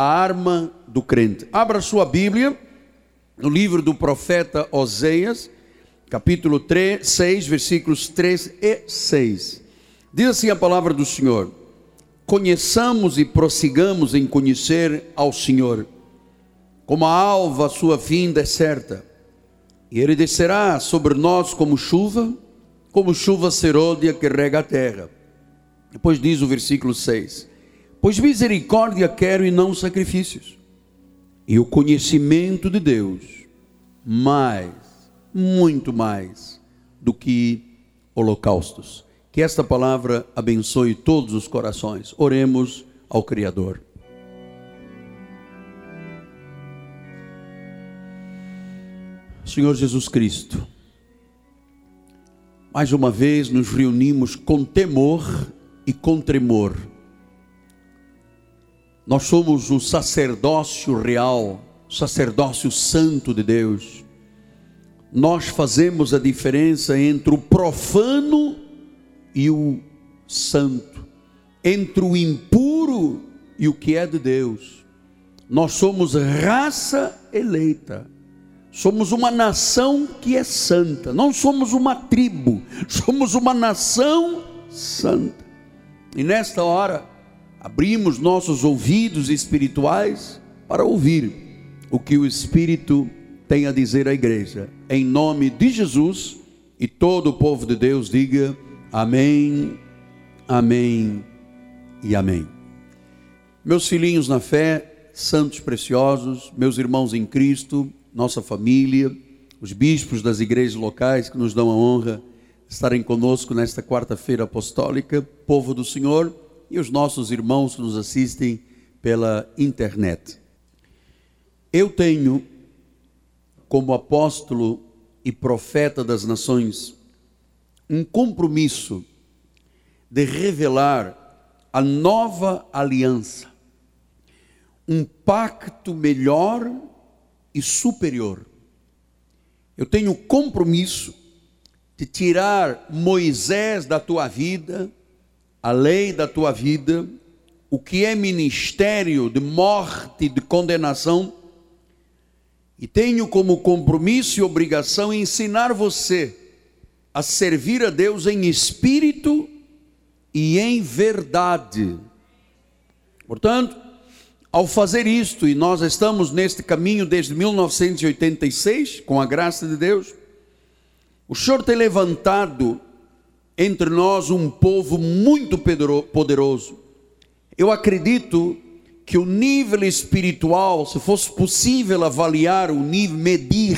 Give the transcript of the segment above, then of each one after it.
a arma do crente. Abra sua Bíblia no livro do profeta Oséias, capítulo 3, 6, versículos 3 e 6. Diz assim a palavra do Senhor: Conheçamos e prossigamos em conhecer ao Senhor. Como a alva, a sua vinda é certa, e ele descerá sobre nós como chuva, como chuva serôdia que rega a terra. Depois diz o versículo 6: Pois misericórdia quero e não sacrifícios, e o conhecimento de Deus, mais, muito mais do que holocaustos. Que esta palavra abençoe todos os corações. Oremos ao Criador. Senhor Jesus Cristo, mais uma vez nos reunimos com temor e com tremor. Nós somos o sacerdócio real, sacerdócio santo de Deus. Nós fazemos a diferença entre o profano e o santo, entre o impuro e o que é de Deus. Nós somos raça eleita Somos uma nação que é santa, não somos uma tribo, somos uma nação santa. E nesta hora, abrimos nossos ouvidos espirituais para ouvir o que o Espírito tem a dizer à igreja. Em nome de Jesus e todo o povo de Deus diga amém, amém e amém. Meus filhinhos na fé, santos preciosos, meus irmãos em Cristo, nossa família, os bispos das igrejas locais que nos dão a honra de estarem conosco nesta quarta-feira apostólica, povo do Senhor, e os nossos irmãos que nos assistem pela internet. Eu tenho, como apóstolo e profeta das nações, um compromisso de revelar a nova aliança, um pacto melhor e superior. Eu tenho compromisso de tirar Moisés da tua vida, a lei da tua vida, o que é ministério de morte, de condenação, e tenho como compromisso e obrigação ensinar você a servir a Deus em espírito e em verdade. Portanto, ao fazer isto, e nós estamos neste caminho desde 1986, com a graça de Deus, o Senhor tem levantado entre nós um povo muito poderoso. Eu acredito que o nível espiritual, se fosse possível avaliar o nível, medir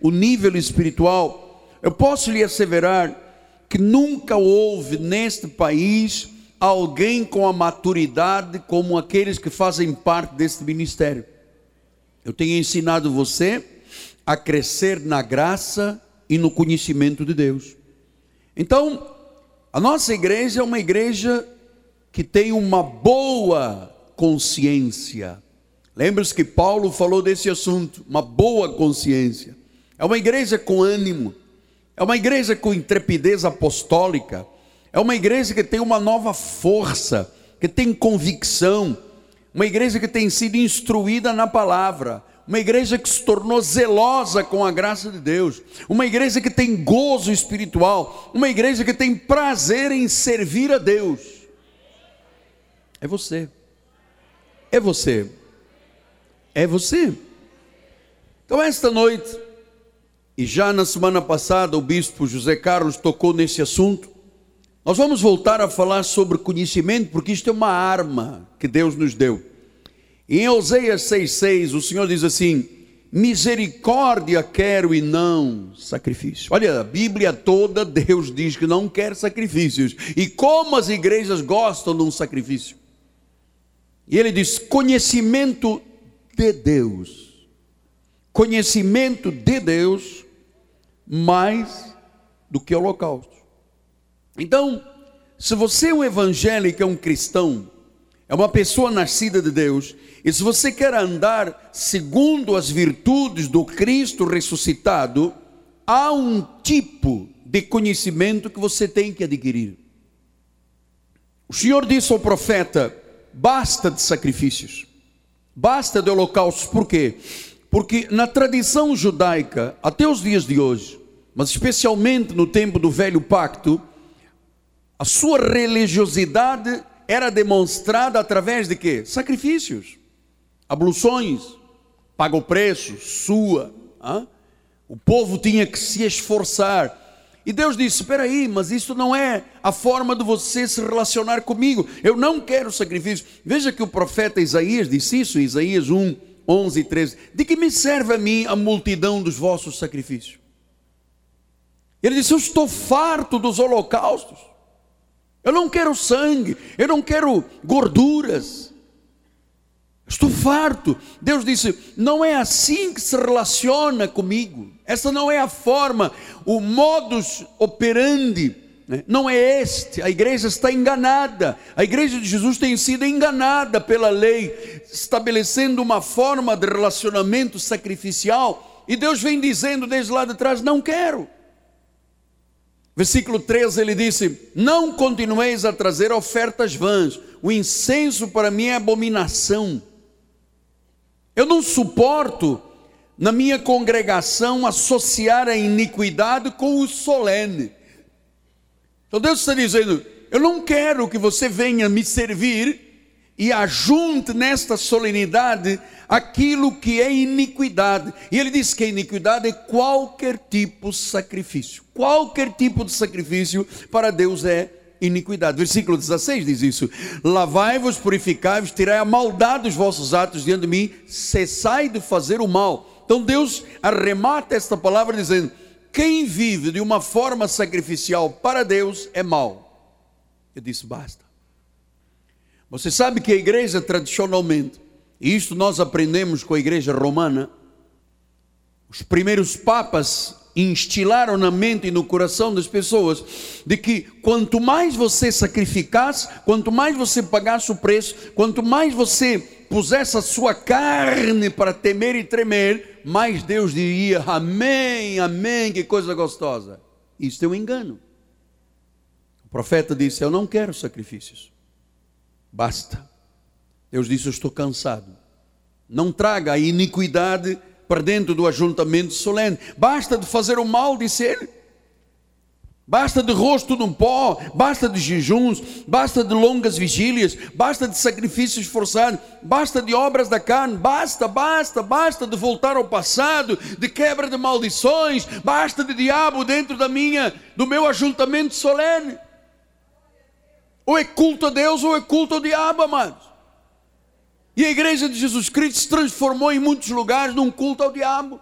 o nível espiritual, eu posso lhe asseverar que nunca houve neste país alguém com a maturidade como aqueles que fazem parte deste ministério. Eu tenho ensinado você a crescer na graça e no conhecimento de Deus. Então, a nossa igreja é uma igreja que tem uma boa consciência. Lembre-se que Paulo falou desse assunto, uma boa consciência. É uma igreja com ânimo, é uma igreja com intrepidez apostólica. É uma igreja que tem uma nova força, que tem convicção, uma igreja que tem sido instruída na palavra, uma igreja que se tornou zelosa com a graça de Deus, uma igreja que tem gozo espiritual, uma igreja que tem prazer em servir a Deus. É você. É você. É você. Então, esta noite, e já na semana passada, o bispo José Carlos tocou nesse assunto, nós vamos voltar a falar sobre conhecimento, porque isto é uma arma que Deus nos deu. Em Oséias 6,6, o Senhor diz assim: Misericórdia quero e não sacrifício. Olha, a Bíblia toda, Deus diz que não quer sacrifícios. E como as igrejas gostam de um sacrifício. E ele diz: conhecimento de Deus. Conhecimento de Deus mais do que holocausto. Então, se você é um evangélico, é um cristão, é uma pessoa nascida de Deus, e se você quer andar segundo as virtudes do Cristo ressuscitado, há um tipo de conhecimento que você tem que adquirir. O Senhor disse ao profeta: basta de sacrifícios, Basta de holocaustos, por quê? Porque na tradição judaica, até os dias de hoje, mas especialmente no tempo do velho pacto, a sua religiosidade era demonstrada através de quê? Sacrifícios, abluções, paga o preço, sua. Hein? O povo tinha que se esforçar. E Deus disse: Espera aí, mas isso não é a forma de você se relacionar comigo. Eu não quero sacrifício. Veja que o profeta Isaías disse isso, Isaías 1, 11 e 13. De que me serve a mim a multidão dos vossos sacrifícios? Ele disse: Eu estou farto dos holocaustos. Eu não quero sangue, eu não quero gorduras. Estou farto. Deus disse: não é assim que se relaciona comigo. Essa não é a forma, o modus operandi. Né? Não é este. A igreja está enganada. A igreja de Jesus tem sido enganada pela lei, estabelecendo uma forma de relacionamento sacrificial. E Deus vem dizendo desde lá de trás: não quero. Versículo 13 ele disse: Não continueis a trazer ofertas vãs, o incenso para mim é abominação. Eu não suporto na minha congregação associar a iniquidade com o solene. Então Deus está dizendo: eu não quero que você venha me servir e ajunte nesta solenidade aquilo que é iniquidade. E ele diz que a iniquidade é qualquer tipo de sacrifício. Qualquer tipo de sacrifício para Deus é iniquidade. Versículo 16 diz isso: Lavai-vos, purificai-vos, tirai a maldade dos vossos atos diante de mim, cessai de fazer o mal. Então Deus arremata esta palavra dizendo: quem vive de uma forma sacrificial para Deus é mal. Eu disse: basta. Você sabe que a igreja tradicionalmente, e isto nós aprendemos com a igreja romana, os primeiros papas instilaram na mente e no coração das pessoas de que quanto mais você sacrificasse, quanto mais você pagasse o preço, quanto mais você pusesse a sua carne para temer e tremer, mais Deus diria: Amém, Amém, que coisa gostosa. Isso é um engano. O profeta disse: Eu não quero sacrifícios, basta. Deus disse: Eu estou cansado. Não traga a iniquidade para dentro do ajuntamento solene. Basta de fazer o mal, disse ele. Basta de rosto no pó, basta de jejuns, basta de longas vigílias, basta de sacrifícios forçados, basta de obras da carne, basta, basta, basta de voltar ao passado, de quebra de maldições, basta de diabo dentro da minha, do meu ajuntamento solene. Ou é culto a Deus ou é culto ao diabo, amados. E a igreja de Jesus Cristo se transformou em muitos lugares num culto ao diabo.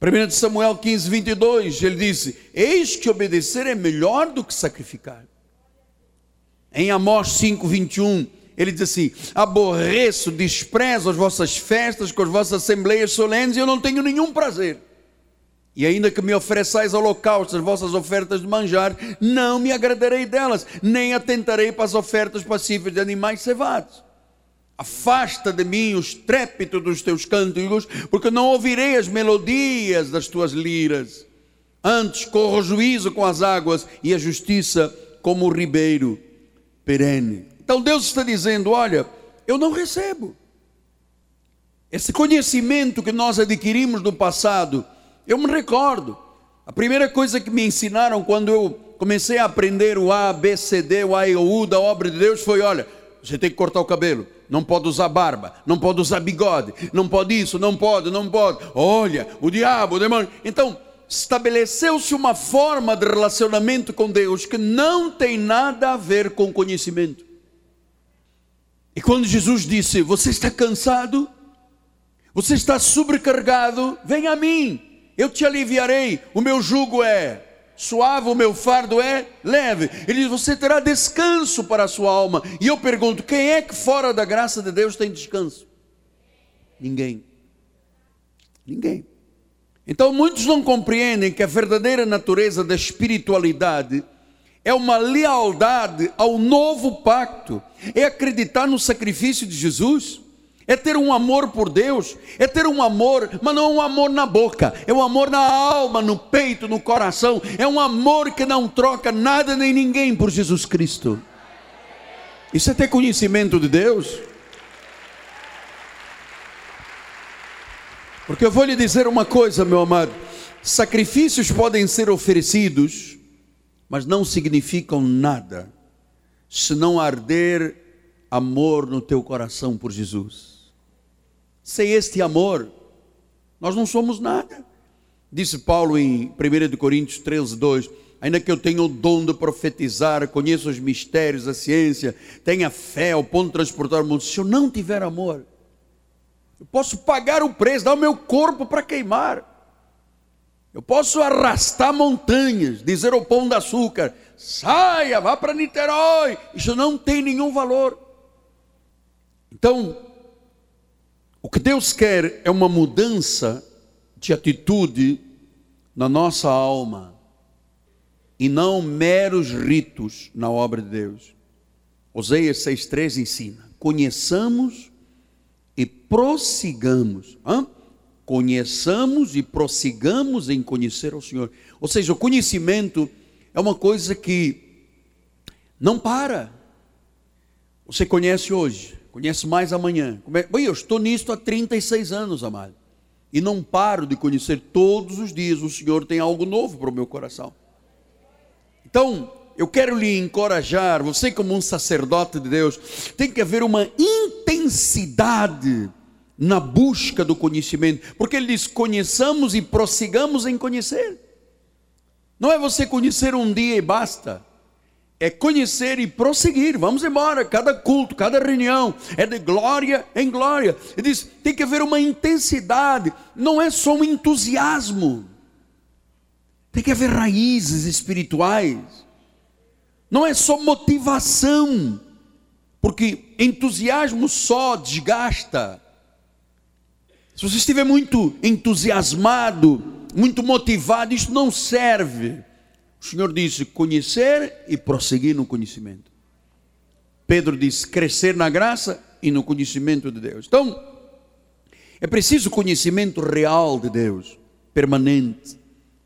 1 Samuel 15, 22, ele disse: Eis que obedecer é melhor do que sacrificar. Em Amós 5, 21, ele diz assim: Aborreço, desprezo as vossas festas com as vossas assembleias solenes e eu não tenho nenhum prazer. E ainda que me ofereçais holocaustos, as vossas ofertas de manjar, não me agradarei delas, nem atentarei para as ofertas passíveis de animais cevados. Afasta de mim o estrépito dos teus cânticos, porque não ouvirei as melodias das tuas liras. Antes corro juízo com as águas e a justiça como o ribeiro perene. Então Deus está dizendo: olha, eu não recebo. Esse conhecimento que nós adquirimos no passado, eu me recordo. A primeira coisa que me ensinaram quando eu comecei a aprender o A, B, C, D, o A e o U da obra de Deus foi: olha, você tem que cortar o cabelo, não pode usar barba, não pode usar bigode, não pode isso, não pode, não pode. Olha, o diabo, o demônio. Então, estabeleceu-se uma forma de relacionamento com Deus que não tem nada a ver com conhecimento. E quando Jesus disse: Você está cansado? Você está sobrecarregado? Vem a mim, eu te aliviarei. O meu jugo é suave, o meu fardo é leve. Ele diz: Você terá descanso para a sua alma. E eu pergunto: quem é que fora da graça de Deus tem descanso? Ninguém. Ninguém. Então muitos não compreendem que a verdadeira natureza da espiritualidade é uma lealdade ao novo pacto, é acreditar no sacrifício de Jesus é ter um amor por Deus, é ter um amor, mas não é um amor na boca, é um amor na alma, no peito, no coração, é um amor que não troca nada nem ninguém por Jesus Cristo. Isso é ter conhecimento de Deus. Porque eu vou lhe dizer uma coisa, meu amado: sacrifícios podem ser oferecidos, mas não significam nada se não arder amor no teu coração por Jesus. Sem este amor, nós não somos nada. Disse Paulo em 1 Coríntios 13, 2: Ainda que eu tenha o dom de profetizar, conheça os mistérios, a ciência, tenha fé ao ponto de transportar o mundo, se eu não tiver amor, eu posso pagar o preço, dar o meu corpo para queimar. Eu posso arrastar montanhas, dizer ao pão de açúcar: saia, vá para Niterói. Isso não tem nenhum valor. Então, o que Deus quer é uma mudança de atitude na nossa alma e não meros ritos na obra de Deus. Oséias 6,3 ensina: conheçamos e prossigamos. Hã? Conheçamos e prossigamos em conhecer o Senhor. Ou seja, o conhecimento é uma coisa que não para. Você conhece hoje, conhece mais amanhã. Bem, eu estou nisto há 36 anos, amado. E não paro de conhecer todos os dias. O Senhor tem algo novo para o meu coração. Então, eu quero lhe encorajar, você como um sacerdote de Deus, tem que haver uma intensidade na busca do conhecimento, porque ele diz: conheçamos e prossigamos em conhecer. Não é você conhecer um dia e basta, é conhecer e prosseguir. Vamos embora, cada culto, cada reunião é de glória em glória. Ele diz: tem que haver uma intensidade, não é só um entusiasmo, tem que haver raízes espirituais não é só motivação, porque entusiasmo só desgasta. Se você estiver muito entusiasmado, muito motivado, isso não serve. O Senhor disse: conhecer e prosseguir no conhecimento. Pedro disse: crescer na graça e no conhecimento de Deus. Então, é preciso conhecimento real de Deus, permanente.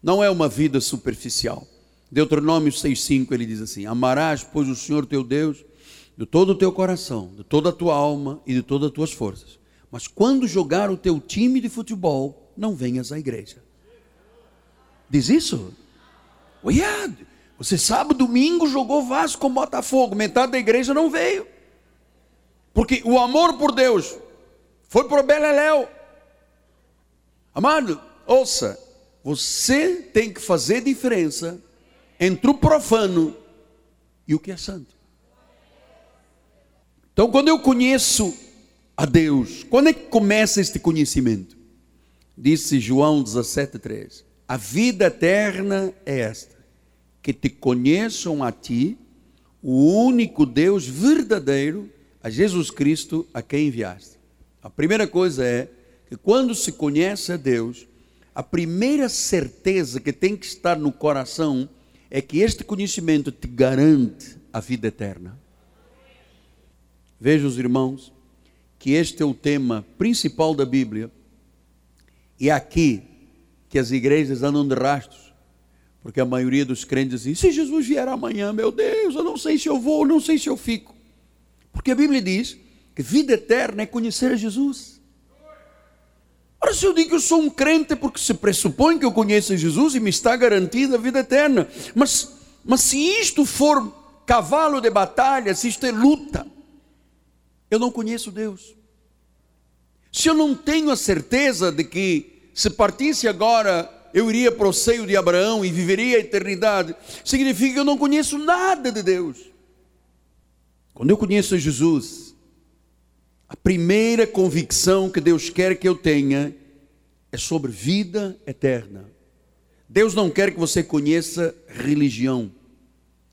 Não é uma vida superficial. Deuteronômio 6,5 ele diz assim: Amarás, pois, o Senhor teu Deus de todo o teu coração, de toda a tua alma e de todas as tuas forças. Mas quando jogar o teu time de futebol, não venhas à igreja. Diz isso? Olha, você sabe, domingo jogou Vasco com Botafogo, metade da igreja não veio. Porque o amor por Deus foi para o Beleléu. Amado, ouça, você tem que fazer diferença entre o profano e o que é santo. Então, quando eu conheço a Deus, quando é que começa este conhecimento? Disse João 17,3: A vida eterna é esta, que te conheçam a ti, o único Deus verdadeiro, a Jesus Cristo, a quem enviaste. A primeira coisa é que quando se conhece a Deus, a primeira certeza que tem que estar no coração é que este conhecimento te garante a vida eterna. Veja os irmãos, que este é o tema principal da Bíblia, e é aqui que as igrejas andam de rastros, porque a maioria dos crentes diz: se Jesus vier amanhã, meu Deus, eu não sei se eu vou, não sei se eu fico. Porque a Bíblia diz que vida eterna é conhecer a Jesus. Ora, se eu digo que eu sou um crente, porque se pressupõe que eu conheço Jesus e me está garantida a vida eterna. Mas, mas se isto for cavalo de batalha, se isto é luta, eu não conheço Deus. Se eu não tenho a certeza de que se partisse agora eu iria para o seio de Abraão e viveria a eternidade, significa que eu não conheço nada de Deus. Quando eu conheço Jesus, a primeira convicção que Deus quer que eu tenha é sobre vida eterna. Deus não quer que você conheça religião.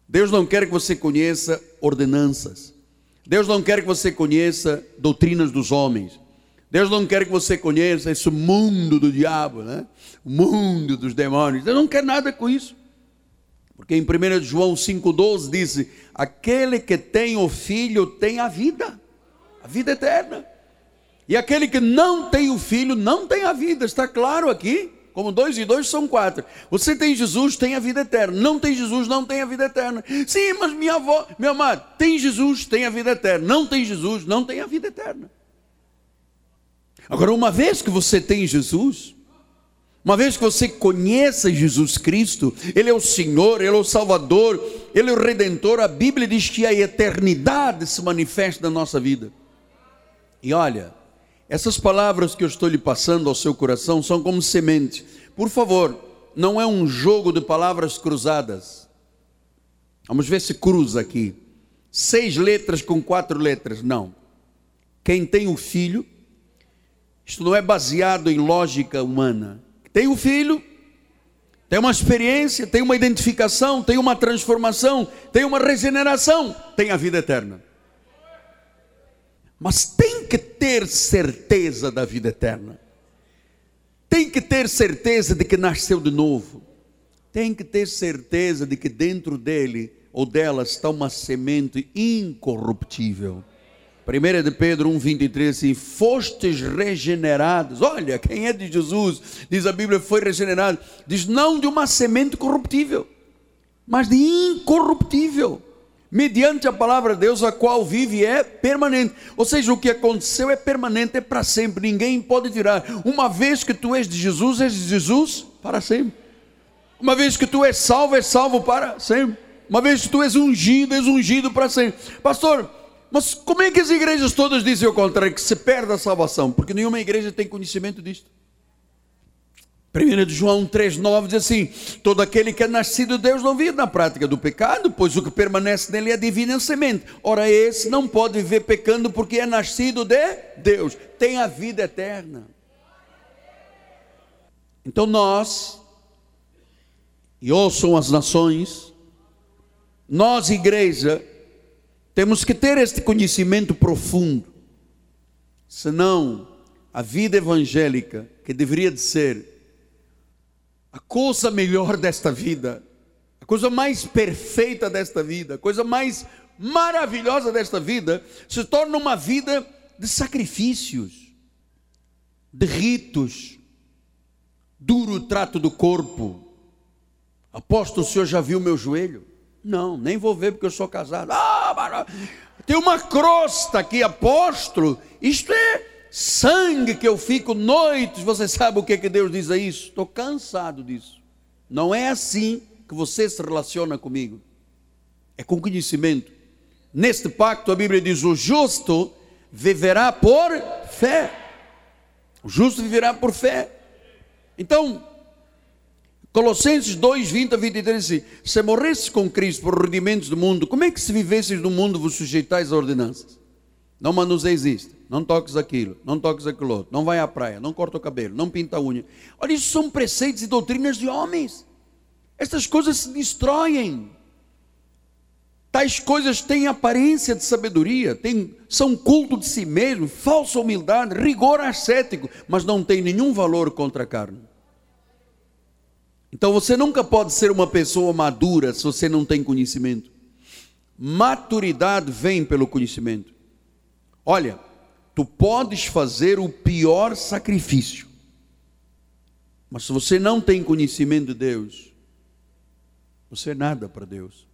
Deus não quer que você conheça ordenanças. Deus não quer que você conheça doutrinas dos homens. Deus não quer que você conheça esse mundo do diabo, né? o mundo dos demônios. Deus não quer nada com isso. Porque em 1 João 5,12 diz: Aquele que tem o filho tem a vida a vida eterna. E aquele que não tem o filho não tem a vida, está claro aqui? Como dois e dois são quatro. Você tem Jesus, tem a vida eterna. Não tem Jesus, não tem a vida eterna. Sim, mas minha avó, meu amado, tem Jesus, tem a vida eterna. Não tem Jesus, não tem a vida eterna. Agora, uma vez que você tem Jesus, uma vez que você conheça Jesus Cristo, Ele é o Senhor, Ele é o Salvador, Ele é o Redentor, a Bíblia diz que a eternidade se manifesta na nossa vida. E olha, essas palavras que eu estou lhe passando ao seu coração são como semente. Por favor, não é um jogo de palavras cruzadas. Vamos ver se cruza aqui. Seis letras com quatro letras. Não. Quem tem o filho, isto não é baseado em lógica humana tem o filho, tem uma experiência, tem uma identificação, tem uma transformação, tem uma regeneração, tem a vida eterna. Mas tem que ter certeza da vida eterna. Tem que ter certeza de que nasceu de novo. Tem que ter certeza de que dentro dele ou dela está uma semente incorruptível. 1 de Pedro 1,23 assim, fostes regenerados. Olha, quem é de Jesus, diz a Bíblia, foi regenerado. Diz, não de uma semente corruptível, mas de incorruptível, mediante a palavra de Deus, a qual vive é permanente. Ou seja, o que aconteceu é permanente, é para sempre, ninguém pode tirar. Uma vez que tu és de Jesus, és de Jesus para sempre. Uma vez que tu és salvo, és salvo para sempre. Uma vez que tu és ungido, és ungido para sempre. Pastor, mas como é que as igrejas todas dizem o contrário, que se perde a salvação? Porque nenhuma igreja tem conhecimento disto. 1 João 3,9 diz assim: Todo aquele que é nascido de Deus não vive na prática do pecado, pois o que permanece nele é divina semente. Ora, esse não pode viver pecando porque é nascido de Deus, tem a vida eterna. Então nós, e ouçam as nações, nós, igreja, temos que ter este conhecimento profundo. Senão, a vida evangélica, que deveria de ser a coisa melhor desta vida, a coisa mais perfeita desta vida, a coisa mais maravilhosa desta vida, se torna uma vida de sacrifícios, de ritos, duro trato do corpo. Aposto o senhor já viu meu joelho? Não, nem vou ver porque eu sou casado. Ah, tem uma crosta aqui, apóstolo. Isto é sangue que eu fico noites. Você sabe o que, que Deus diz a isso? Estou cansado disso. Não é assim que você se relaciona comigo. É com conhecimento. Neste pacto a Bíblia diz: o justo viverá por fé. O justo viverá por fé. Então, Colossenses 2, 20 a 23 assim, se morresses com Cristo por rudimentos do mundo, como é que se vivesses no mundo vos sujeitais a ordenanças? Não manuseis isto, não toques aquilo, não toques aquilo outro, não vai à praia, não corta o cabelo, não pinta a unha. Olha, isso são preceitos e doutrinas de homens. Estas coisas se destroem. Tais coisas têm aparência de sabedoria, têm, são culto de si mesmo, falsa humildade, rigor ascético, mas não tem nenhum valor contra a carne. Então você nunca pode ser uma pessoa madura se você não tem conhecimento. Maturidade vem pelo conhecimento. Olha, tu podes fazer o pior sacrifício, mas se você não tem conhecimento de Deus, você é nada para Deus.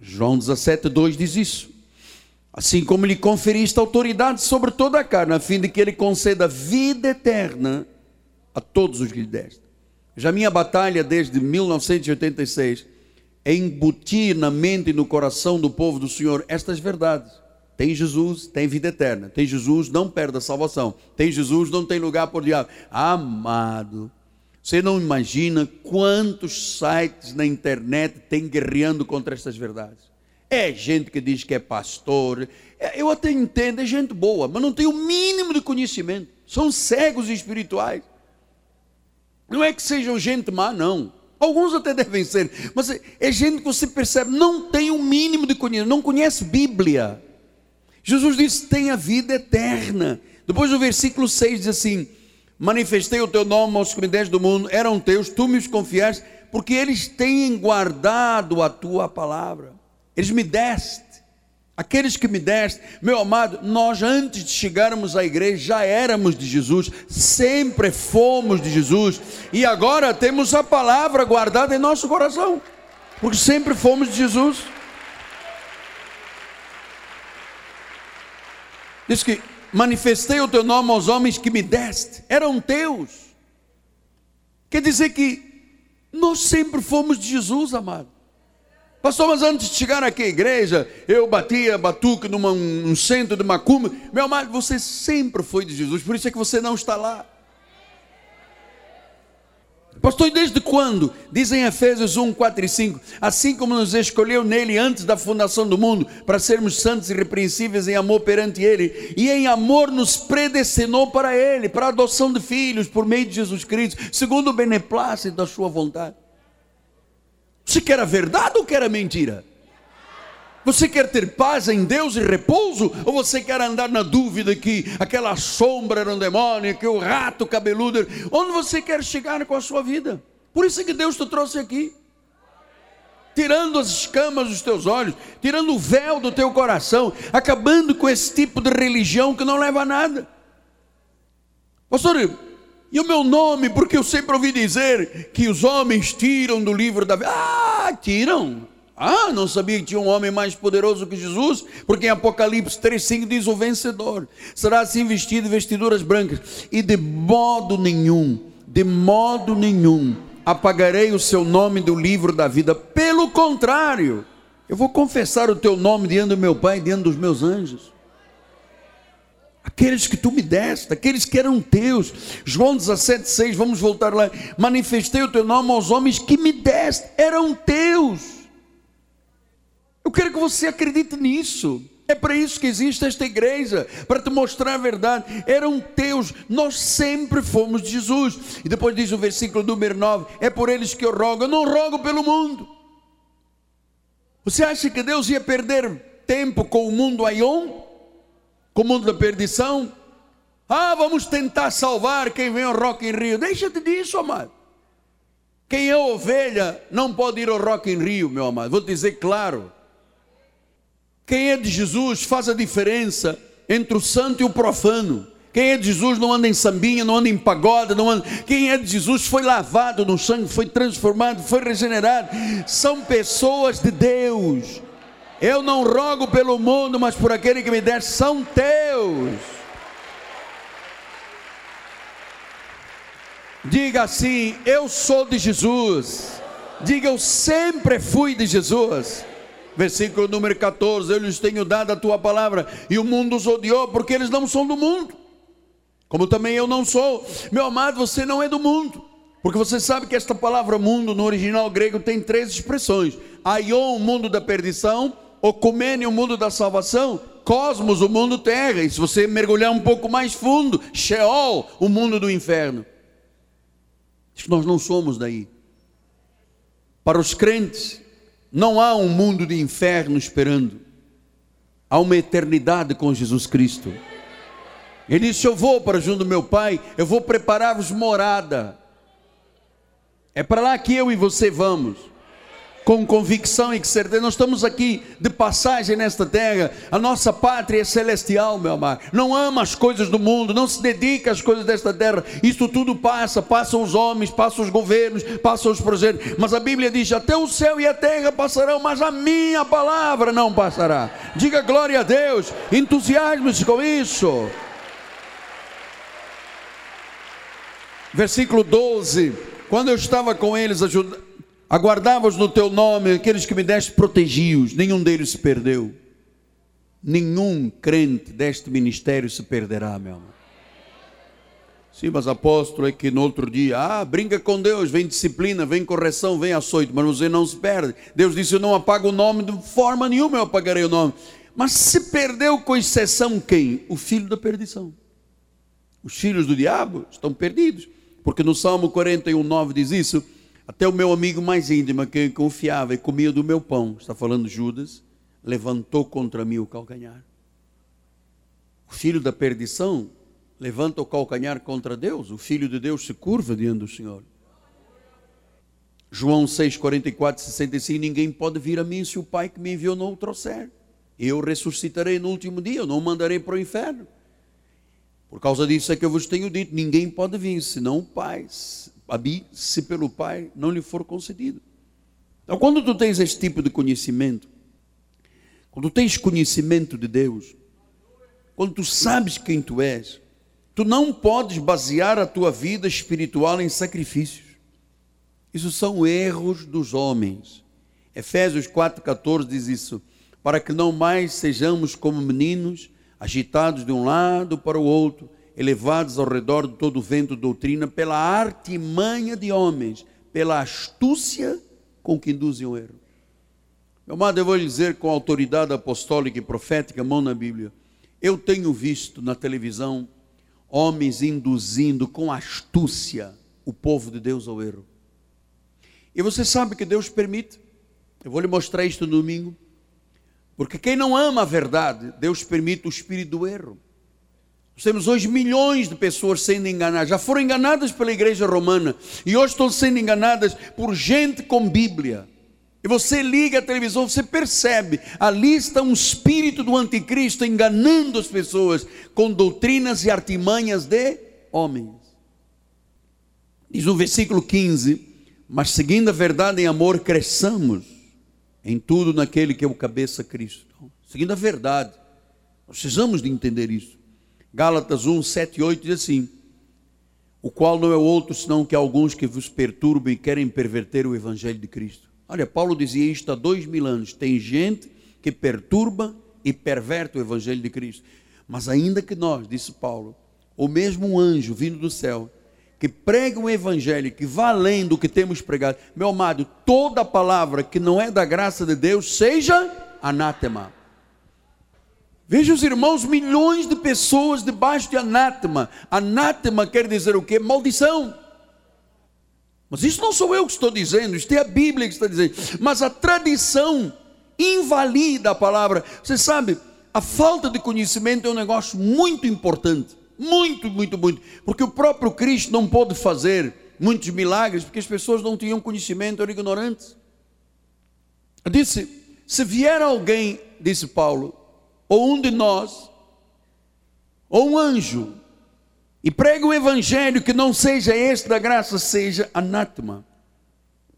João 17, 2 diz isso. Assim como lhe conferiste autoridade sobre toda a carne, a fim de que ele conceda vida eterna a todos os que lhe deste. Já minha batalha desde 1986 é embutir na mente e no coração do povo do Senhor estas verdades. Tem Jesus, tem vida eterna. Tem Jesus, não perde a salvação. Tem Jesus, não tem lugar por diabo. Amado, você não imagina quantos sites na internet tem guerreando contra estas verdades. É gente que diz que é pastor. É, eu até entendo, é gente boa, mas não tem o mínimo de conhecimento. São cegos espirituais. Não é que sejam gente má, não. Alguns até devem ser, mas é gente que você percebe, não tem o um mínimo de conhecimento, não conhece Bíblia. Jesus disse: tem a vida eterna. Depois o versículo 6 diz assim: Manifestei o teu nome aos que me deste do mundo, eram teus, tu me os confiaste, porque eles têm guardado a tua palavra. Eles me deste. Aqueles que me deste, meu amado, nós antes de chegarmos à igreja já éramos de Jesus, sempre fomos de Jesus, e agora temos a palavra guardada em nosso coração, porque sempre fomos de Jesus. Diz que manifestei o teu nome aos homens que me deste, eram teus. Quer dizer que nós sempre fomos de Jesus, amado. Pastor, mas antes de chegar aqui à igreja, eu batia batuque num um centro de macumba. Meu amado, você sempre foi de Jesus, por isso é que você não está lá. Pastor, desde quando? Dizem Efésios 1, 4 e 5. Assim como nos escolheu nele antes da fundação do mundo, para sermos santos e repreensíveis em amor perante ele, e em amor nos predestinou para ele, para a adoção de filhos por meio de Jesus Cristo, segundo o beneplácito da sua vontade. Você quer a verdade ou quer a mentira? Você quer ter paz em Deus e repouso? Ou você quer andar na dúvida que aquela sombra era um demônio, que o rato cabeludo. Onde você quer chegar com a sua vida? Por isso é que Deus te trouxe aqui. Tirando as escamas dos teus olhos, tirando o véu do teu coração, acabando com esse tipo de religião que não leva a nada. Pastor, e o meu nome, porque eu sempre ouvi dizer que os homens tiram do livro da vida. Ah, tiram. Ah, não sabia que tinha um homem mais poderoso que Jesus? Porque em Apocalipse 3,5 diz: O vencedor será assim vestido de vestiduras brancas, e de modo nenhum, de modo nenhum, apagarei o seu nome do livro da vida. Pelo contrário, eu vou confessar o teu nome diante do meu Pai, diante dos meus anjos. Aqueles que tu me deste, aqueles que eram teus. João 17,6, vamos voltar lá. Manifestei o teu nome aos homens que me deste, eram teus. Eu quero que você acredite nisso. É para isso que existe esta igreja, para te mostrar a verdade. Eram teus, nós sempre fomos de Jesus. E depois diz o versículo número 9: É por eles que eu rogo, eu não rogo pelo mundo. Você acha que Deus ia perder tempo com o mundo Aion? Com o mundo da perdição? Ah, vamos tentar salvar quem vem ao Rock em Rio. Deixa-te disso, amado. Quem é ovelha não pode ir ao Rock em Rio, meu amado. Vou dizer claro. Quem é de Jesus faz a diferença entre o santo e o profano. Quem é de Jesus não anda em sambinha, não anda em pagode, não anda. Quem é de Jesus foi lavado no sangue, foi transformado, foi regenerado. São pessoas de Deus. Eu não rogo pelo mundo, mas por aquele que me der, são teus. Diga assim: Eu sou de Jesus. Diga: Eu sempre fui de Jesus. Versículo número 14: Eu lhes tenho dado a tua palavra, e o mundo os odiou, porque eles não são do mundo, como também eu não sou. Meu amado, você não é do mundo, porque você sabe que esta palavra mundo no original grego tem três expressões: aion, mundo da perdição, ocumene, o mundo da salvação, cosmos, o mundo terra, e se você mergulhar um pouco mais fundo, Sheol, o mundo do inferno. Nós não somos daí. Para os crentes, não há um mundo de inferno esperando. Há uma eternidade com Jesus Cristo. Ele disse: Eu vou para junto do meu Pai, eu vou preparar-vos morada. É para lá que eu e você vamos com convicção e certeza. Nós estamos aqui de passagem nesta terra. A nossa pátria é celestial, meu amado. Não ama as coisas do mundo, não se dedica às coisas desta terra. Isso tudo passa, passam os homens, passam os governos, passam os projetos. Mas a Bíblia diz: até o céu e a terra passarão, mas a minha palavra não passará. Diga glória a Deus, entusiasme-se com isso. Versículo 12: Quando eu estava com eles, ajudando Aguardavas no teu nome, aqueles que me deste protegios, nenhum deles se perdeu. Nenhum crente deste ministério se perderá, meu amor. Sim, mas apóstolo é que no outro dia, ah, brinca com Deus, vem disciplina, vem correção, vem açoite, mas você não se perde. Deus disse: Eu não apago o nome de forma nenhuma, eu apagarei o nome. Mas se perdeu com exceção quem? O filho da perdição. Os filhos do diabo estão perdidos, porque no Salmo 41, 9 diz isso até o meu amigo mais íntimo, que confiava e comia do meu pão, está falando Judas, levantou contra mim o calcanhar. O filho da perdição levanta o calcanhar contra Deus, o filho de Deus se curva diante do Senhor. João 6, 44, 65, ninguém pode vir a mim se o Pai que me enviou não o trouxer. Eu ressuscitarei no último dia, eu não o mandarei para o inferno. Por causa disso é que eu vos tenho dito, ninguém pode vir, senão o Pai se pelo Pai não lhe for concedido. Então, quando tu tens esse tipo de conhecimento, quando tens conhecimento de Deus, quando tu sabes quem tu és, tu não podes basear a tua vida espiritual em sacrifícios. Isso são erros dos homens. Efésios 4,14 diz isso, para que não mais sejamos como meninos, agitados de um lado para o outro, elevados ao redor de todo o vento doutrina, pela artimanha de homens, pela astúcia com que induzem o erro. Meu amado, eu vou lhe dizer com autoridade apostólica e profética, mão na Bíblia, eu tenho visto na televisão homens induzindo com astúcia o povo de Deus ao erro. E você sabe que Deus permite. Eu vou lhe mostrar isto no domingo. Porque quem não ama a verdade, Deus permite o espírito do erro. Nós temos hoje milhões de pessoas sendo enganadas, já foram enganadas pela igreja romana e hoje estão sendo enganadas por gente com Bíblia. E você liga a televisão, você percebe, ali está um espírito do anticristo enganando as pessoas com doutrinas e artimanhas de homens. Diz no versículo 15: Mas seguindo a verdade em amor, cresçamos em tudo naquele que é o cabeça Cristo. Seguindo a verdade, precisamos de entender isso. Gálatas 1, 7 e 8 diz assim: O qual não é outro senão que alguns que vos perturbam e querem perverter o evangelho de Cristo. Olha, Paulo dizia isto há dois mil anos. Tem gente que perturba e perverte o Evangelho de Cristo. Mas ainda que nós, disse Paulo, ou mesmo um anjo vindo do céu, que prega um evangelho que vá além do que temos pregado, meu amado, toda palavra que não é da graça de Deus seja anátema. Veja os irmãos, milhões de pessoas debaixo de anátema. Anátema quer dizer o quê? Maldição. Mas isso não sou eu que estou dizendo, isso é a Bíblia que está dizendo. Mas a tradição invalida a palavra. Você sabe, a falta de conhecimento é um negócio muito importante. Muito, muito, muito. Porque o próprio Cristo não pôde fazer muitos milagres porque as pessoas não tinham conhecimento, eram ignorantes. Disse: se vier alguém, disse Paulo, ou um de nós, ou um anjo, e prega um evangelho que não seja este da graça, seja anátema.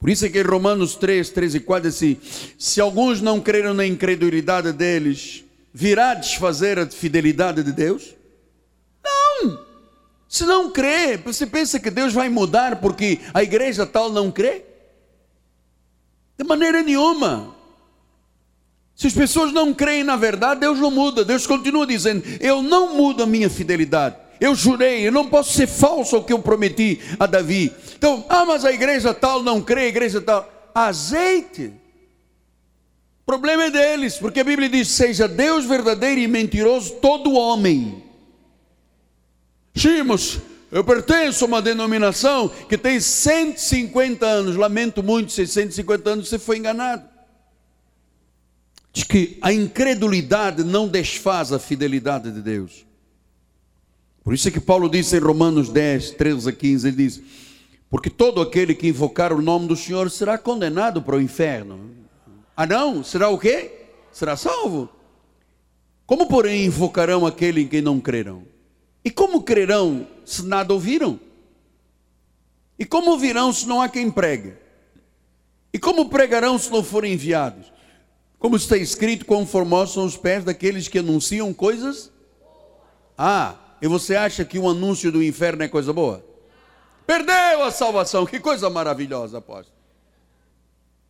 Por isso é que Romanos 3, 13 e 4 diz assim: se alguns não creram na incredulidade deles, virá desfazer a fidelidade de Deus? Não! Se não crê, você pensa que Deus vai mudar porque a igreja tal não crê? De maneira nenhuma. Se as pessoas não creem na verdade, Deus não muda. Deus continua dizendo: Eu não mudo a minha fidelidade. Eu jurei, eu não posso ser falso ao que eu prometi a Davi. Então, ah, mas a igreja tal não crê, a igreja tal. Azeite. O problema é deles, porque a Bíblia diz: seja Deus verdadeiro e mentiroso todo homem. Chimos, eu pertenço a uma denominação que tem 150 anos. Lamento muito, se 150 anos você foi enganado. Diz que a incredulidade não desfaz a fidelidade de Deus. Por isso é que Paulo disse em Romanos 10, 13 a 15, ele diz: Porque todo aquele que invocar o nome do Senhor será condenado para o inferno. Ah, não? Será o quê? Será salvo. Como, porém, invocarão aquele em quem não crerão? E como crerão se nada ouviram? E como ouvirão se não há quem pregue? E como pregarão se não forem enviados? Como está escrito, quão formosos são os pés daqueles que anunciam coisas? Ah, e você acha que o anúncio do inferno é coisa boa? Perdeu a salvação, que coisa maravilhosa, apóstolo.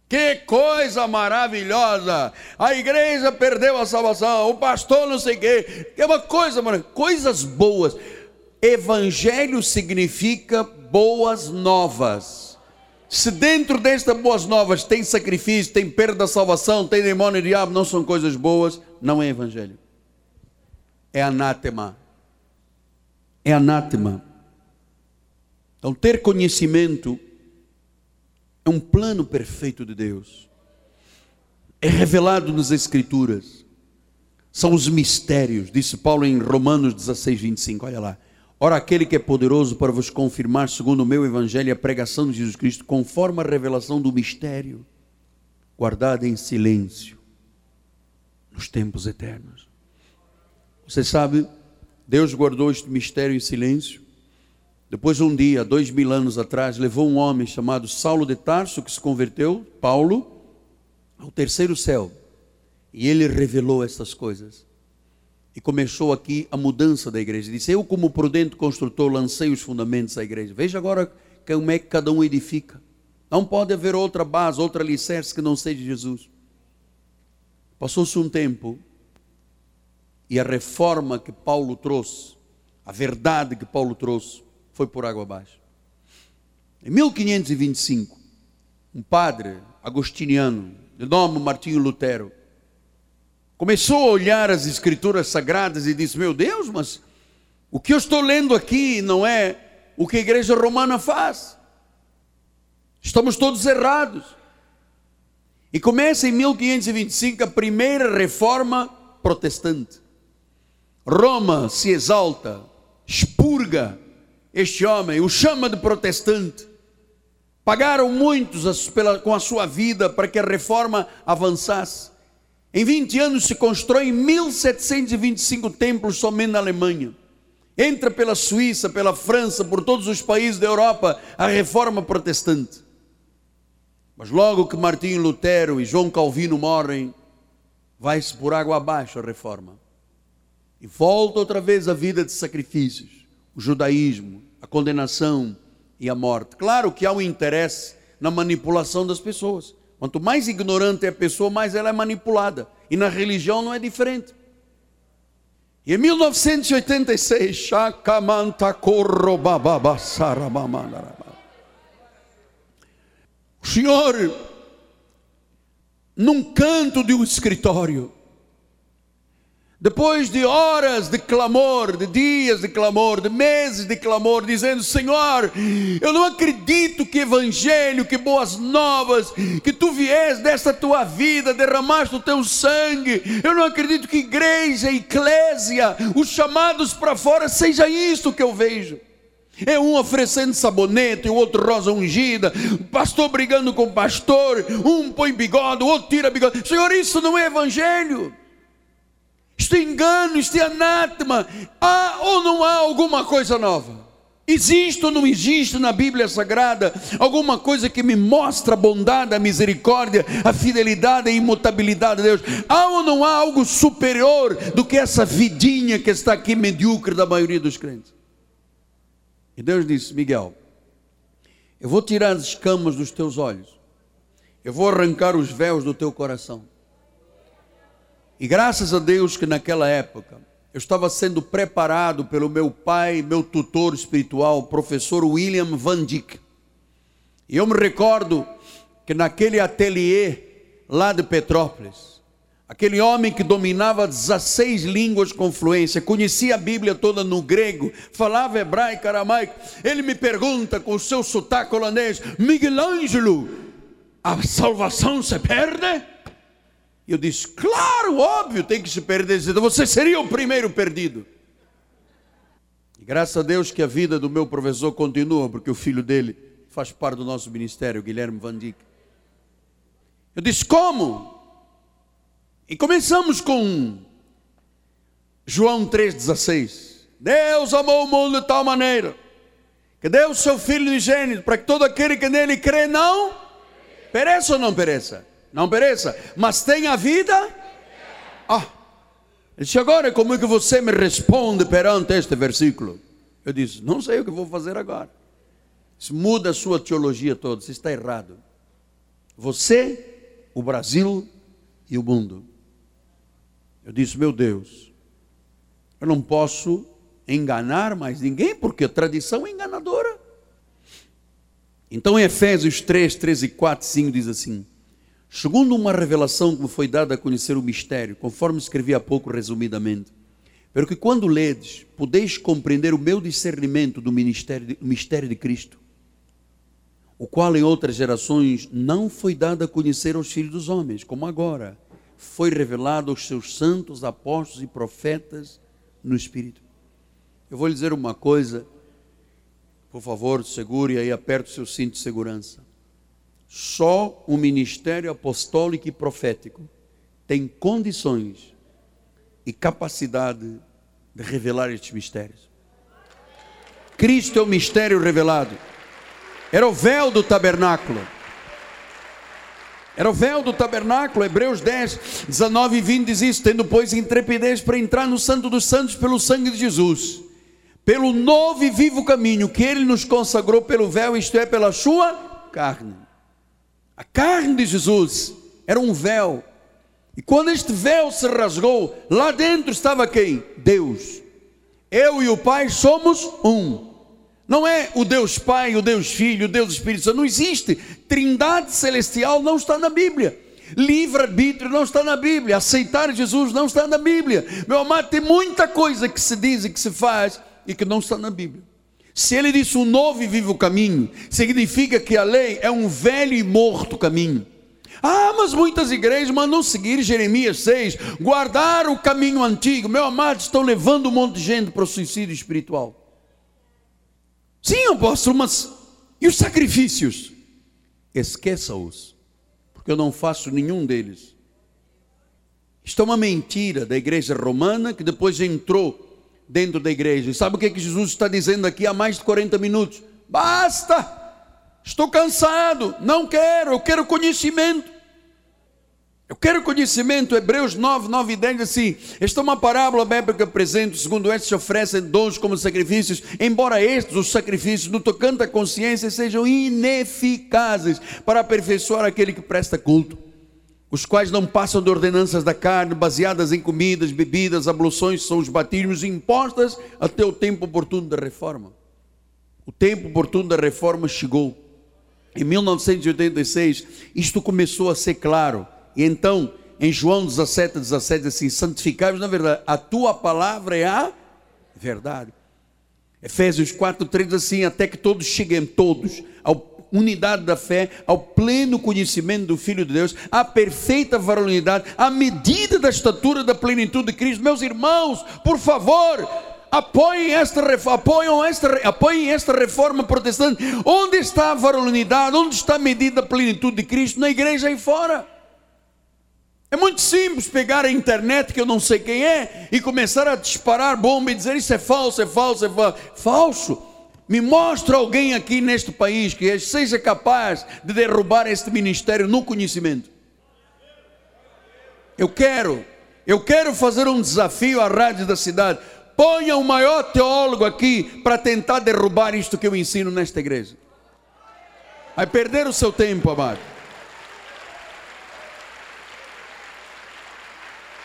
Que coisa maravilhosa! A igreja perdeu a salvação, o pastor não sei o quê. É uma coisa maravilhosa. Coisas boas. Evangelho significa boas novas. Se dentro destas boas novas tem sacrifício, tem perda da salvação, tem demônio e diabo, não são coisas boas, não é evangelho. É anátema é anátema. Então, ter conhecimento é um plano perfeito de Deus. É revelado nas Escrituras. São os mistérios, disse Paulo em Romanos 16, 25. Olha lá. Ora, aquele que é poderoso para vos confirmar, segundo o meu evangelho, a pregação de Jesus Cristo, conforme a revelação do mistério, guardada em silêncio, nos tempos eternos. Você sabe, Deus guardou este mistério em silêncio. Depois, um dia, dois mil anos atrás, levou um homem chamado Saulo de Tarso, que se converteu, Paulo, ao terceiro céu. E ele revelou essas coisas. E começou aqui a mudança da igreja. Disse: Eu, como prudente construtor, lancei os fundamentos da igreja. Veja agora como é que cada um edifica. Não pode haver outra base, outra alicerce que não seja Jesus. Passou-se um tempo e a reforma que Paulo trouxe, a verdade que Paulo trouxe, foi por água abaixo. Em 1525, um padre agostiniano, de nome Martinho Lutero, começou a olhar as escrituras sagradas e disse: Meu Deus, mas o que eu estou lendo aqui não é o que a igreja romana faz. Estamos todos errados. E começa em 1525 a primeira reforma protestante. Roma se exalta, expurga este homem, o chama de protestante. Pagaram muitos com a sua vida para que a reforma avançasse. Em 20 anos se constrói 1725 templos somente na Alemanha. Entra pela Suíça, pela França, por todos os países da Europa a reforma protestante. Mas logo que Martinho Lutero e João Calvino morrem, vai-se por água abaixo a reforma. E volta outra vez a vida de sacrifícios, o judaísmo, a condenação e a morte. Claro que há um interesse na manipulação das pessoas. Quanto mais ignorante é a pessoa, mais ela é manipulada. E na religião não é diferente. E em 1986, o senhor, num canto de um escritório, depois de horas de clamor, de dias de clamor, de meses de clamor, dizendo: Senhor, eu não acredito que evangelho, que boas novas, que tu vies desta tua vida, derramaste o teu sangue. Eu não acredito que igreja, eclésia, os chamados para fora, seja isto que eu vejo. É um oferecendo sabonete, o outro rosa ungida, o pastor brigando com pastor, um põe bigode, o outro tira bigode. Senhor, isso não é evangelho. Isto é engano, isto é anátema. Há ou não há alguma coisa nova? Existe ou não existe na Bíblia Sagrada alguma coisa que me mostra a bondade, a misericórdia, a fidelidade, a imutabilidade de Deus? Há ou não há algo superior do que essa vidinha que está aqui medíocre da maioria dos crentes? E Deus disse: Miguel, eu vou tirar as escamas dos teus olhos, eu vou arrancar os véus do teu coração. E graças a Deus que naquela época eu estava sendo preparado pelo meu pai, meu tutor espiritual, professor William Van Dyck. E eu me recordo que naquele ateliê lá de Petrópolis, aquele homem que dominava 16 línguas com fluência, conhecia a Bíblia toda no grego, falava hebraico, aramaico, ele me pergunta com o seu sotaque holandês: Miguel Ângelo, a salvação se perde? E eu disse: Claro, óbvio, tem que se perder. Você seria o primeiro perdido. E graças a Deus que a vida do meu professor continua, porque o filho dele faz parte do nosso ministério, Guilherme Van Dijk. Eu disse: Como? E começamos com João 3,16. Deus amou o mundo de tal maneira que deu o seu Filho de gênero para que todo aquele que nele crê não pereça ou não pereça não pereça, mas tenha vida. Ah, disse agora como é que você me responde perante este versículo? Eu disse, não sei o que vou fazer agora. Isso muda a sua teologia toda, isso está errado. Você, o Brasil e o mundo. Eu disse, meu Deus, eu não posso enganar mais ninguém, porque a tradição é enganadora. Então em Efésios 3, 13 e 4, 5 diz assim: segundo uma revelação que me foi dada a conhecer o mistério, conforme escrevi há pouco resumidamente. Pero que quando ledes, podeis compreender o meu discernimento do ministério mistério de Cristo, o qual em outras gerações não foi dado a conhecer aos filhos dos homens, como agora foi revelado aos seus santos apóstolos e profetas no Espírito. Eu vou lhe dizer uma coisa, por favor, segure aí, aperte o seu cinto de segurança. Só o ministério apostólico e profético tem condições e capacidade de revelar estes mistérios. Cristo é o mistério revelado. Era o véu do tabernáculo. Era o véu do tabernáculo, Hebreus 10, 19 e 20 diz isso, tendo pois intrepidez para entrar no santo dos santos pelo sangue de Jesus, pelo novo e vivo caminho que ele nos consagrou pelo véu, isto é, pela sua carne. A carne de Jesus era um véu. E quando este véu se rasgou, lá dentro estava quem? Deus. Eu e o Pai somos um. Não é o Deus Pai, o Deus Filho, o Deus Espírito Santo. Não existe. Trindade celestial não está na Bíblia. Livre-arbítrio não está na Bíblia. Aceitar Jesus não está na Bíblia. Meu amado, tem muita coisa que se diz e que se faz e que não está na Bíblia. Se ele disse um novo e vivo caminho, significa que a lei é um velho e morto caminho. Ah, mas muitas igrejas mandam seguir Jeremias 6, guardar o caminho antigo. Meu amado, estão levando um monte de gente para o suicídio espiritual. Sim, apóstolo, mas e os sacrifícios? Esqueça-os, porque eu não faço nenhum deles. Isto é uma mentira da igreja romana que depois entrou dentro da igreja. E sabe o que, é que Jesus está dizendo aqui há mais de 40 minutos? Basta! Estou cansado, não quero, eu quero conhecimento. Eu quero conhecimento, Hebreus 9, 9 e 10 assim, esta é uma parábola bíblica presente, segundo estes se oferecem dons como sacrifícios, embora estes, os sacrifícios, no tocante à consciência, sejam ineficazes para aperfeiçoar aquele que presta culto, os quais não passam de ordenanças da carne, baseadas em comidas, bebidas, abluções, são os batismos impostas até o tempo oportuno da reforma. O tempo oportuno da reforma chegou. Em 1986, isto começou a ser claro e então, em João 17, 17, diz assim: santificai na verdade, a tua palavra é a verdade. Efésios 4, 3 diz assim: até que todos cheguem, todos, à unidade da fé, ao pleno conhecimento do Filho de Deus, à perfeita varonilidade, à medida da estatura da plenitude de Cristo. Meus irmãos, por favor, apoiem esta, apoiam esta, apoiem esta reforma protestante. Onde está a varonilidade? Onde está a medida da plenitude de Cristo? Na igreja aí fora. É muito simples pegar a internet, que eu não sei quem é, e começar a disparar bomba e dizer isso é falso, é falso, é falso. Falso. Me mostra alguém aqui neste país que seja capaz de derrubar este ministério no conhecimento. Eu quero, eu quero fazer um desafio à rádio da cidade. Ponha o maior teólogo aqui para tentar derrubar isto que eu ensino nesta igreja. Vai perder o seu tempo, amado.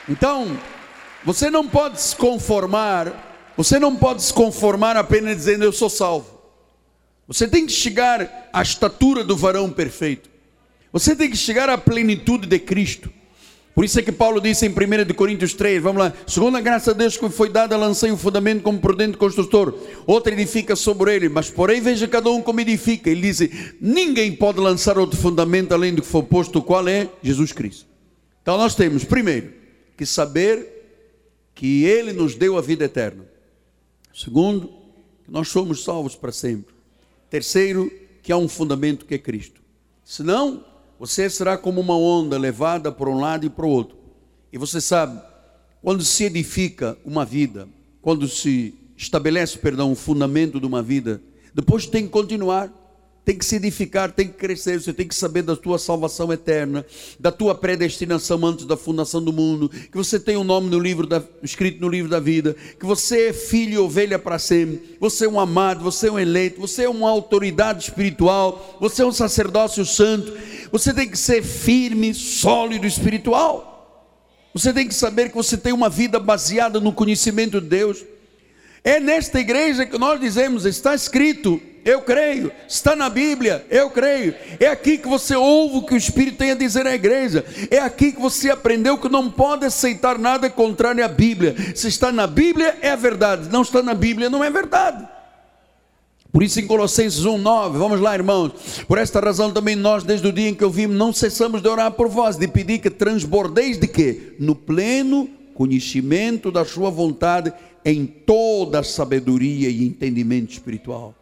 Então, você não pode se conformar, você não pode se conformar apenas dizendo eu sou salvo. Você tem que chegar à estatura do varão perfeito. Você tem que chegar à plenitude de Cristo. Por isso é que Paulo disse em 1 Coríntios 3, vamos lá, segundo a graça de Deus que foi dada, lancei o fundamento como prudente construtor, outro edifica sobre ele, mas porém veja cada um como edifica. Ele diz, ninguém pode lançar outro fundamento além do que for posto, qual é? Jesus Cristo. Então nós temos, primeiro, que saber que Ele nos deu a vida eterna. Segundo, que nós somos salvos para sempre. Terceiro, que há um fundamento que é Cristo. Senão, você será como uma onda levada para um lado e para o outro. E você sabe, quando se edifica uma vida, quando se estabelece, perdão, o fundamento de uma vida, depois tem que continuar tem que se edificar, tem que crescer, você tem que saber da tua salvação eterna, da tua predestinação antes da fundação do mundo, que você tem um nome no livro da, escrito no livro da vida, que você é filho e ovelha para sempre, você é um amado, você é um eleito, você é uma autoridade espiritual, você é um sacerdócio santo, você tem que ser firme, sólido espiritual. Você tem que saber que você tem uma vida baseada no conhecimento de Deus. É nesta igreja que nós dizemos, está escrito, eu creio. Está na Bíblia, eu creio. É aqui que você ouve o que o Espírito tem a dizer à igreja. É aqui que você aprendeu que não pode aceitar nada contrário à Bíblia. Se está na Bíblia, é a verdade. Não está na Bíblia, não é verdade. Por isso em Colossenses 1:9, vamos lá, irmãos. Por esta razão também nós desde o dia em que ouvimos não cessamos de orar por vós, de pedir que transbordeis de quê? No pleno conhecimento da sua vontade em toda a sabedoria e entendimento espiritual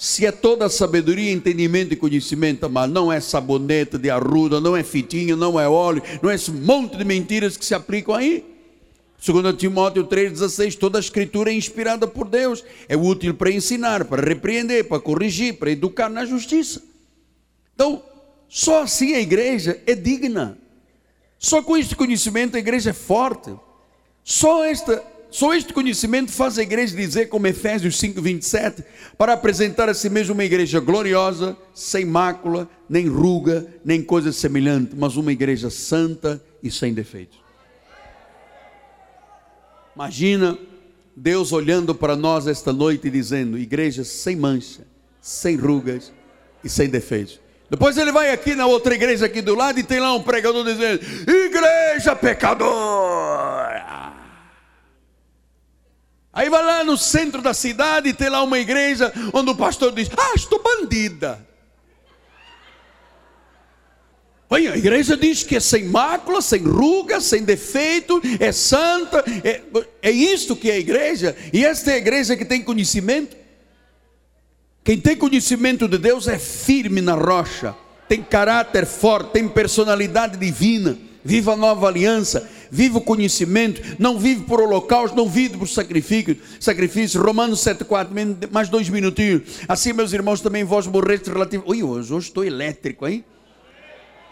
se é toda sabedoria, entendimento e conhecimento, mas não é sabonete de arruda, não é fitinho, não é óleo, não é esse monte de mentiras que se aplicam aí. Segundo Timóteo 3,16, toda a escritura é inspirada por Deus, é útil para ensinar, para repreender, para corrigir, para educar na justiça. Então, Só assim a igreja é digna. Só com este conhecimento a igreja é forte. Só, esta, só este conhecimento faz a igreja dizer, como Efésios 5, 27, para apresentar a si mesma uma igreja gloriosa, sem mácula, nem ruga, nem coisa semelhante, mas uma igreja santa e sem defeitos. Imagina Deus olhando para nós esta noite e dizendo: igreja sem mancha, sem rugas e sem defeitos. Depois ele vai aqui na outra igreja aqui do lado e tem lá um pregador dizendo: Igreja pecadora. Aí vai lá no centro da cidade e tem lá uma igreja onde o pastor diz: Ah, estou bandida. Olha, a igreja diz que é sem mácula, sem ruga, sem defeito, é santa, é, é isto que é a igreja, e esta é a igreja que tem conhecimento. Quem tem conhecimento de Deus é firme na rocha, tem caráter forte, tem personalidade divina, viva a nova aliança, vive o conhecimento, não vive por holocausto, não vive por sacrifício. sacrifício. Romanos 7,4, mais dois minutinhos. Assim, meus irmãos, também vós morrestes relativo. Ui, hoje, hoje estou elétrico, hein?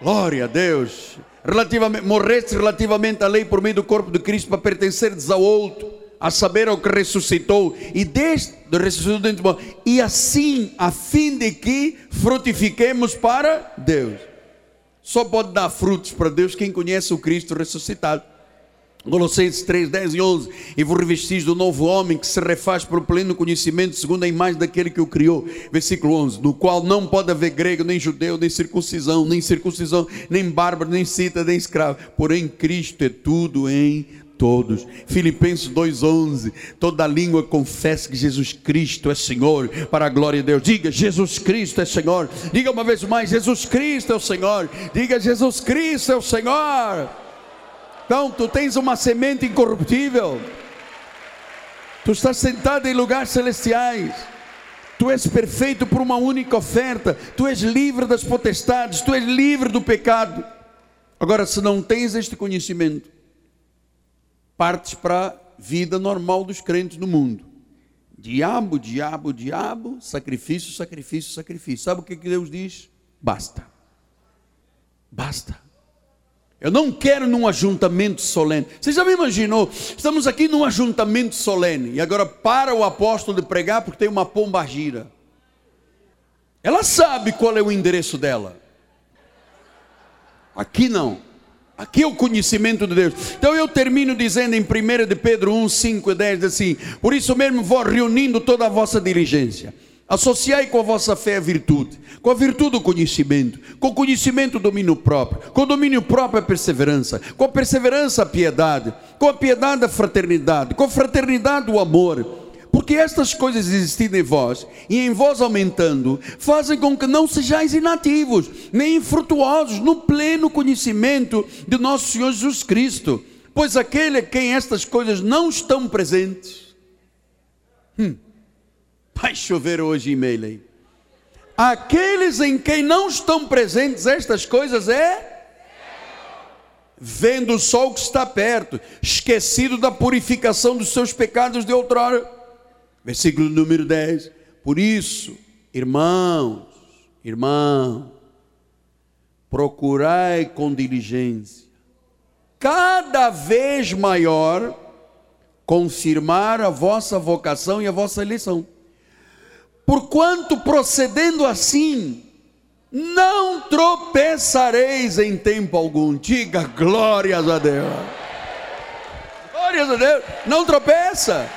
Glória a Deus. Relativamente, morrestes relativamente à lei por meio do corpo de Cristo para pertencerdes ao outro a saber ao que ressuscitou e desde ressuscitou dentro de e assim a fim de que frutifiquemos para Deus. Só pode dar frutos para Deus quem conhece o Cristo ressuscitado. Colossenses 3, 10 e 11. E vos revestis do novo homem que se refaz por pleno conhecimento, segundo a imagem daquele que o criou. Versículo 11. No qual não pode haver grego, nem judeu, nem circuncisão, nem circuncisão, nem bárbaro, nem cita, nem escravo. Porém, Cristo é tudo em todos. Filipenses 2:11. Toda língua confessa que Jesus Cristo é Senhor, para a glória de Deus. Diga: Jesus Cristo é Senhor. Diga uma vez mais: Jesus Cristo é o Senhor. Diga: Jesus Cristo é o Senhor. Então, tu tens uma semente incorruptível. Tu estás sentado em lugares celestiais. Tu és perfeito por uma única oferta. Tu és livre das potestades. Tu és livre do pecado. Agora, se não tens este conhecimento, partes para a vida normal dos crentes no mundo. Diabo, diabo, diabo, sacrifício, sacrifício, sacrifício. Sabe o que Deus diz? Basta. Basta. Eu não quero num ajuntamento solene. Você já me imaginou? Estamos aqui num ajuntamento solene e agora para o apóstolo de pregar porque tem uma pomba gira. Ela sabe qual é o endereço dela. Aqui não. Aqui é o conhecimento de Deus. Então eu termino dizendo em 1 de Pedro 1, 5 e 10 assim: Por isso mesmo vou reunindo toda a vossa diligência. Associai com a vossa fé a virtude, com a virtude o conhecimento, com o conhecimento o domínio próprio, com o domínio próprio a perseverança, com a perseverança a piedade, com a piedade a fraternidade, com a fraternidade o amor porque estas coisas existindo em vós e em vós aumentando, fazem com que não sejais inativos, nem infrutuosos no pleno conhecimento de nosso Senhor Jesus Cristo. Pois aquele a quem estas coisas não estão presentes, hum, vai chover hoje e-mail. Aqueles em quem não estão presentes estas coisas é vendo o sol que está perto, esquecido da purificação dos seus pecados de outrora Versículo número 10. Por isso, irmãos, irmãos, procurai com diligência, cada vez maior, confirmar a vossa vocação e a vossa eleição. Porquanto procedendo assim, não tropeçareis em tempo algum. Diga glórias a Deus. Glórias a Deus. Não tropeça.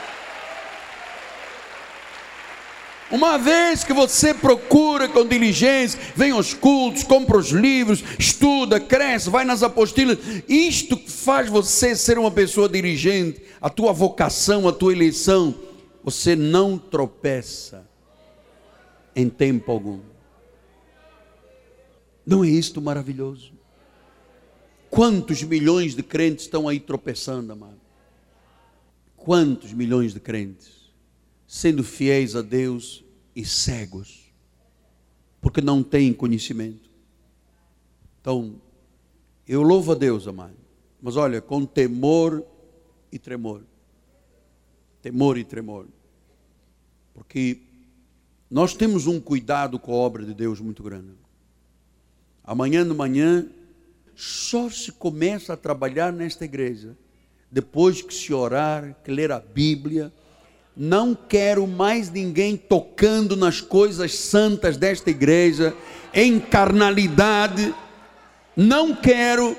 Uma vez que você procura com diligência, vem aos cultos, compra os livros, estuda, cresce, vai nas apostilas, isto faz você ser uma pessoa dirigente, a tua vocação, a tua eleição, você não tropeça em tempo algum. Não é isto maravilhoso? Quantos milhões de crentes estão aí tropeçando, amado? Quantos milhões de crentes? Sendo fiéis a Deus e cegos, porque não têm conhecimento. Então, eu louvo a Deus, amado, mas olha, com temor e tremor. Temor e tremor. Porque nós temos um cuidado com a obra de Deus muito grande. Amanhã de manhã, só se começa a trabalhar nesta igreja depois que se orar, que ler a Bíblia. Não quero mais ninguém tocando nas coisas santas desta igreja, em carnalidade. Não quero.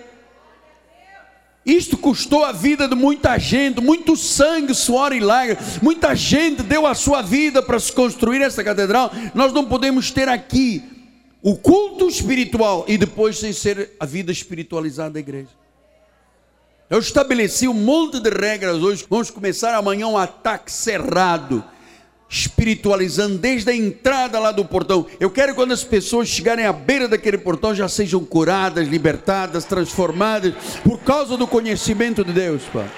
Isto custou a vida de muita gente, muito sangue, suor e lágrimas. Muita gente deu a sua vida para se construir essa catedral. Nós não podemos ter aqui o culto espiritual e depois sem ser a vida espiritualizada da igreja. Eu estabeleci um monte de regras hoje. Vamos começar amanhã um ataque cerrado, espiritualizando desde a entrada lá do portão. Eu quero que quando as pessoas chegarem à beira daquele portão já sejam curadas, libertadas, transformadas por causa do conhecimento de Deus, Pai.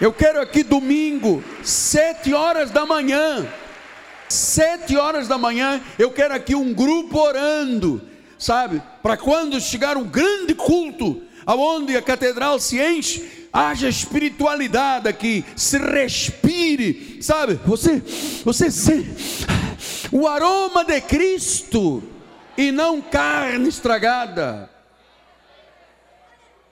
Eu quero aqui domingo, sete horas da manhã, sete horas da manhã, eu quero aqui um grupo orando, sabe? Para quando chegar um grande culto, aonde a catedral se enche, haja espiritualidade aqui, se respire, sabe? Você, você se, o aroma de Cristo e não carne estragada.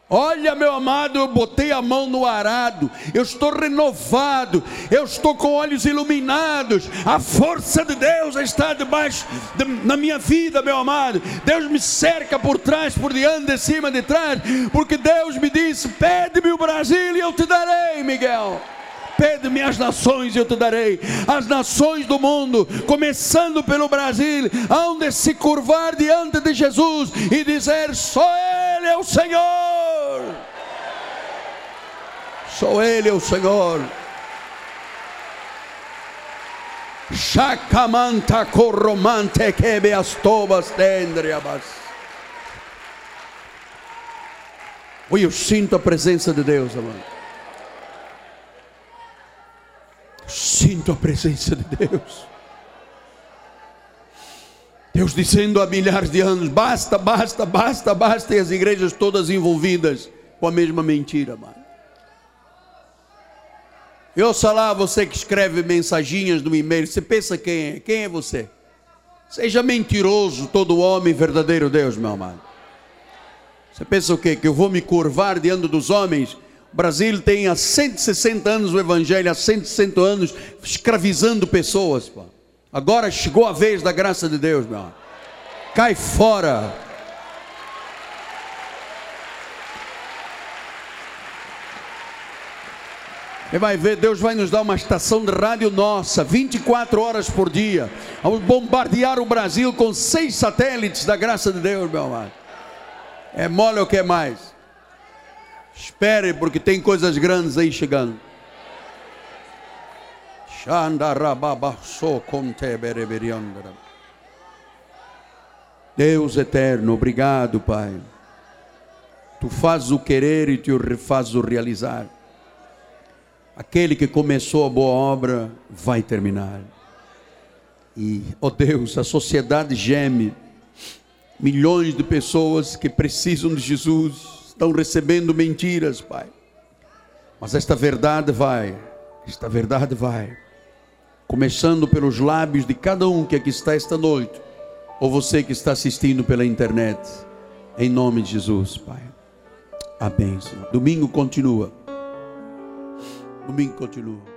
Olha, meu amado, eu botei a mão no arado, eu estou renovado, eu estou com olhos iluminados, a força de Deus está debaixo de, na minha vida, meu amado. Deus me cerca por trás, por diante, de cima, de trás, porque Deus me disse: pede-me o Brasil e eu te darei, Miguel. Pede-me as nações e eu te darei. As nações do mundo, começando pelo Brasil, hão de se curvar diante de Jesus e dizer: só Ele é o Senhor. Só Ele é o Senhor. Chacamanta corromante quebe as tobas dendriabas. Ui, eu sinto a presença de Deus, amado. Sinto a presença de Deus. Deus dizendo há milhares de anos: basta, basta, basta, basta, e as igrejas todas envolvidas com a mesma mentira, mano. E ouça lá, você que escreve mensaginhas no e-mail, você pensa quem é? Quem é você? Seja mentiroso, todo homem verdadeiro Deus, meu amado. Você pensa o quê? Que eu vou me curvar diante dos homens? Brasil tem há 160 anos o Evangelho, há 160 anos escravizando pessoas. Pô. Agora chegou a vez da graça de Deus, meu. Cai fora. E vai ver, Deus vai nos dar uma estação de rádio nossa, 24 horas por dia. Vamos bombardear o Brasil com seis satélites da graça de Deus, meu amado. É mole o que é mais? Espere, porque tem coisas grandes aí chegando. Deus eterno, obrigado, Pai. Tu fazes o querer e tu fazes o realizar. Aquele que começou a boa obra vai terminar. E, ó oh Deus, a sociedade geme. Milhões de pessoas que precisam de Jesus estão recebendo mentiras, Pai. Mas esta verdade vai, esta verdade vai, começando pelos lábios de cada um que aqui está esta noite, ou você que está assistindo pela internet, em nome de Jesus, Pai. Amém, Senhor. Domingo continua. Domingo continua.